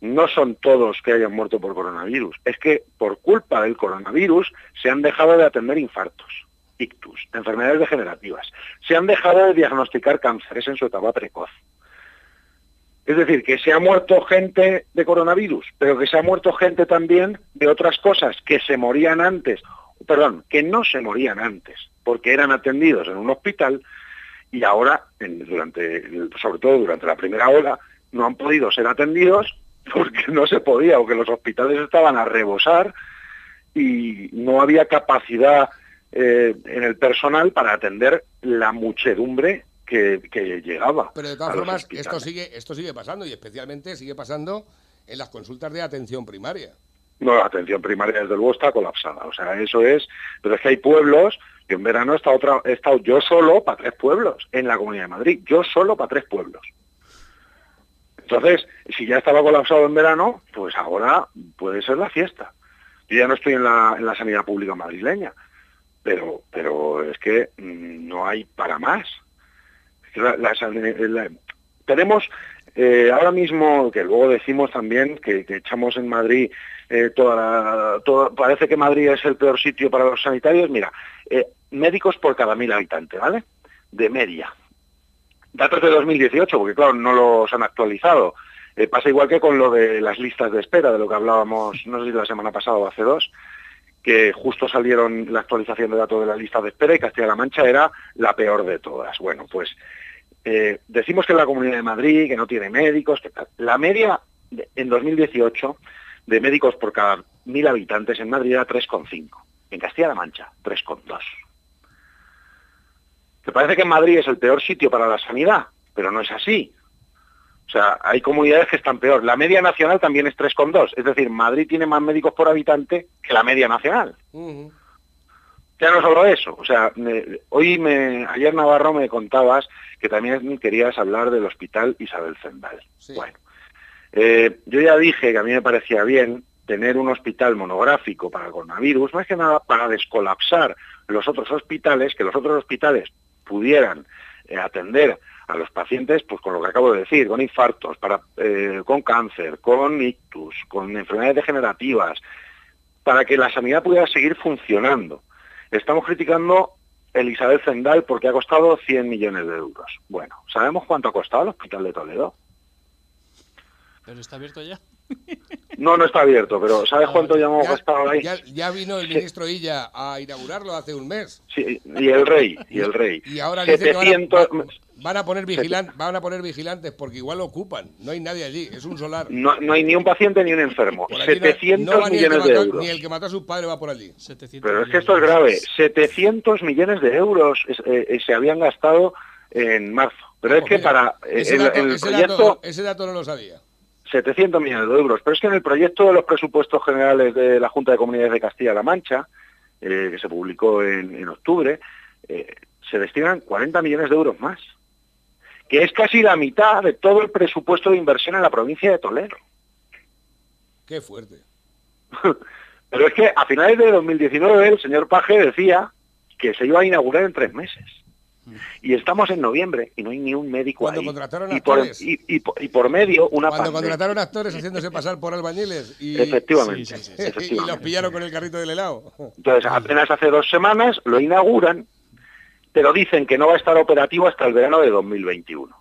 no son todos que hayan muerto por coronavirus, es que por culpa del coronavirus se han dejado de atender infartos, ictus, enfermedades degenerativas, se han dejado de diagnosticar cánceres en su etapa precoz. Es decir, que se ha muerto gente de coronavirus, pero que se ha muerto gente también de otras cosas que se morían antes, perdón, que no se morían antes, porque eran atendidos en un hospital y ahora, durante, sobre todo durante la primera ola, no han podido ser atendidos porque no se podía o que los hospitales estaban a rebosar y no había capacidad eh, en el personal para atender la muchedumbre que, llegaba. Pero de todas formas, esto sigue, esto sigue pasando y especialmente sigue pasando en las consultas de atención primaria. No, la atención primaria desde luego está colapsada. O sea, eso es. Pero es que hay pueblos que en verano he estado, otra, he estado yo solo para tres pueblos en la Comunidad de Madrid. Yo solo para tres pueblos. Entonces, si ya estaba colapsado en verano, pues ahora puede ser la fiesta. Yo ya no estoy en la, en la sanidad pública madrileña, pero, pero es que mm, no hay para más. tenemos eh, ahora mismo, que luego decimos también que, echamos en Madrid eh, toda, parece que Madrid es el peor sitio para los sanitarios, mira, eh, médicos por cada mil habitantes, ¿vale? De media datos de 2018, porque claro, no los han actualizado. Eh, pasa igual que con lo de las listas de espera, de lo que hablábamos, no sé si la semana pasada o hace dos, que justo salieron la actualización de datos de la lista de espera y Castilla-La Mancha era la peor de todas. Bueno, pues eh, decimos que la Comunidad de Madrid, que no tiene médicos, la media en 2018 de médicos por cada mil habitantes en Madrid era 3,5. En Castilla-La Mancha, 3,2. ¿Te parece que Madrid es el peor sitio para la sanidad? Pero no es así. O sea, hay comunidades que están peor. La media nacional también es 3,2. Es decir, Madrid tiene más médicos por habitante que la media nacional. Ya no solo eso. O sea, hoy me, ayer Navarro me contabas que también querías hablar del hospital Isabel Zendal. Bueno, eh, yo ya dije que a mí me parecía bien tener un hospital monográfico para el coronavirus, más que nada para descolapsar los otros hospitales, que los otros hospitales pudieran eh, atender a los pacientes, pues con lo que acabo de decir, con infartos, para, eh, con cáncer, con ictus, con enfermedades degenerativas, para que la sanidad pudiera seguir funcionando. Estamos criticando el Isabel Zendal porque ha costado 100 millones de euros. Bueno, ¿sabemos cuánto ha costado el Hospital de Toledo? ¿Pero está abierto ya? No, no está abierto, pero ¿sabes cuánto ya hemos gastado ahí? Ya, vino el ministro Illa a inaugurarlo hace un mes. Sí, y el rey, y el rey. Y ahora van a, poner vigilantes, van a poner vigilantes porque igual lo ocupan. No hay nadie allí, es un solar. No, hay ni un paciente ni un enfermo. 700 millones de euros. Ni el que mató a su padre va por allí. Pero es que esto es grave. 700 millones de euros eh, eh, se habían gastado en marzo. Pero es que para ese dato, ese dato no lo sabía. 700 millones de euros. Pero es que en el proyecto de los presupuestos generales de la Junta de Comunidades de Castilla-La Mancha, eh, que se publicó en, octubre, eh, se destinan 40 millones de euros más, que es casi la mitad de todo el presupuesto de inversión en la provincia de Toledo. Qué fuerte. Pero es que a finales de 2019 el señor Paje decía que se iba a inaugurar en tres meses. Y estamos en noviembre y no hay ni un médico Cuando ahí. contrataron y por, y, por, medio una Cuando contrataron actores haciéndose pasar por albañiles y... Efectivamente, Y los pillaron con el carrito del helado. Entonces, apenas hace dos semanas lo inauguran, pero dicen que no va a estar operativo hasta el verano de 2021.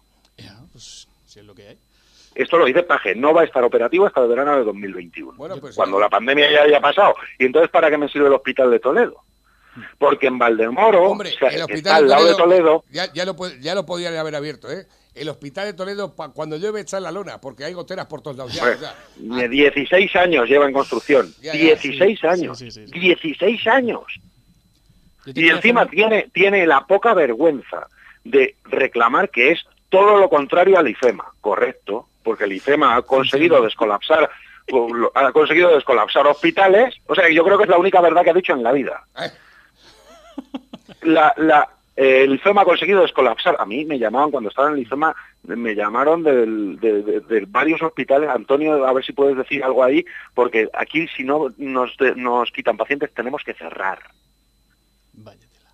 pues si es lo que hay. Esto lo dice Paje, no va a estar operativo hasta el verano de 2021. Pues cuando la pandemia ya haya pasado. ¿Y entonces para qué me sirve el hospital de Toledo? Porque en Valdemoro, el hospital al lado de Toledo, ya, ya, lo, ya lo podían haber abierto, ¿eh? El hospital de Toledo, cuando llueve, está en la lona, porque hay goteras por todos lados. Ya, 16 años lleva en construcción. 16 años. 16 años. Y encima tiene, tiene la poca vergüenza de reclamar que es todo lo contrario al IFEMA. Correcto, porque el IFEMA ha conseguido descolapsar ha conseguido descolapsar hospitales. O sea, yo creo que es la única verdad que ha dicho en la vida. Eh la, el IFEMA ha conseguido descolapsar. A mí me llamaban cuando estaba en el IFEMA, me llamaron del- de, de- de varios hospitales. Antonio, a ver si puedes decir algo ahí, porque aquí si no nos, quitan pacientes tenemos que cerrar. Vaya tela.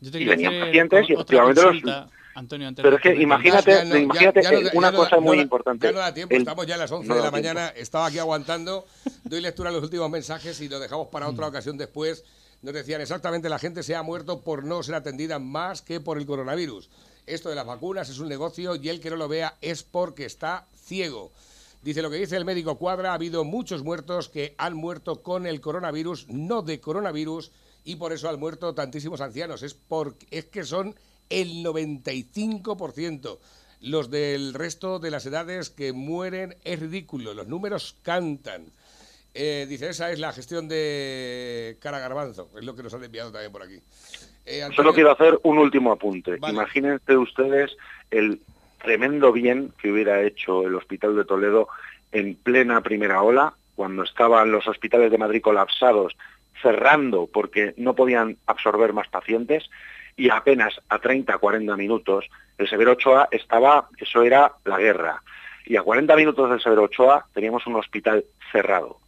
Yo te Y venían pacientes y efectivamente los- Antonio, antes Pero es que imagínate- Ya- ya no- imagínate ya- no una no cosa muy importante. Ya no da tiempo, El- estamos ya a las 11 no de la tiempo. mañana, estaba aquí aguantando, doy lectura a los últimos mensajes y lo dejamos para otra ocasión después. Nos decían exactamente la gente se ha muerto por no ser atendida más que por el coronavirus. Esto de las vacunas es un negocio y el que no lo vea es porque está ciego. Dice lo que dice el médico Cuadra, ha habido muchos muertos que han muerto con el coronavirus, no de coronavirus, y por eso han muerto tantísimos ancianos. Es, por, es que son el 95%. Los del resto de las edades que mueren es ridículo, los números cantan. Eh, dice, esa es la gestión de Cara Garbanzo, es lo que nos han enviado también por aquí. Eh, Solo quiero hacer un último apunte. Vale. Imagínense ustedes el tremendo bien que hubiera hecho el Hospital de Toledo en plena primera ola, cuando estaban los hospitales de Madrid colapsados, cerrando porque no podían absorber más pacientes, y apenas a 30, 40 minutos, el Severo Ochoa estaba, eso era la guerra, y a 40 minutos del Severo Ochoa teníamos un hospital cerrado.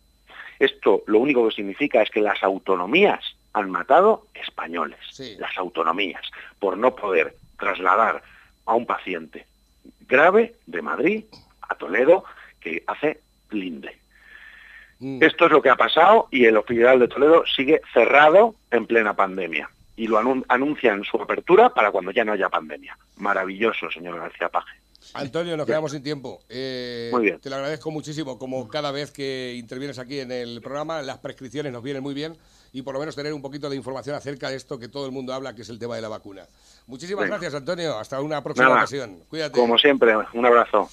Esto lo único que significa es que las autonomías han matado españoles, Sí. las autonomías, por no poder trasladar a un paciente grave de Madrid a Toledo que hace linde. Mm. Esto es lo que ha pasado y el Hospital de Toledo sigue cerrado en plena pandemia. Y lo anun- anuncian su apertura para cuando ya no haya pandemia. Maravilloso, señor García Paje. Antonio, nos quedamos sin tiempo. Eh, Muy bien. Te lo agradezco muchísimo. Como cada vez que intervienes aquí en el programa, las prescripciones nos vienen muy bien y por lo menos tener un poquito de información acerca de esto que todo el mundo habla, que es el tema de la vacuna. Muchísimas Venga. gracias, Antonio. Hasta una próxima Nada, ocasión. Cuídate. Como siempre, un abrazo.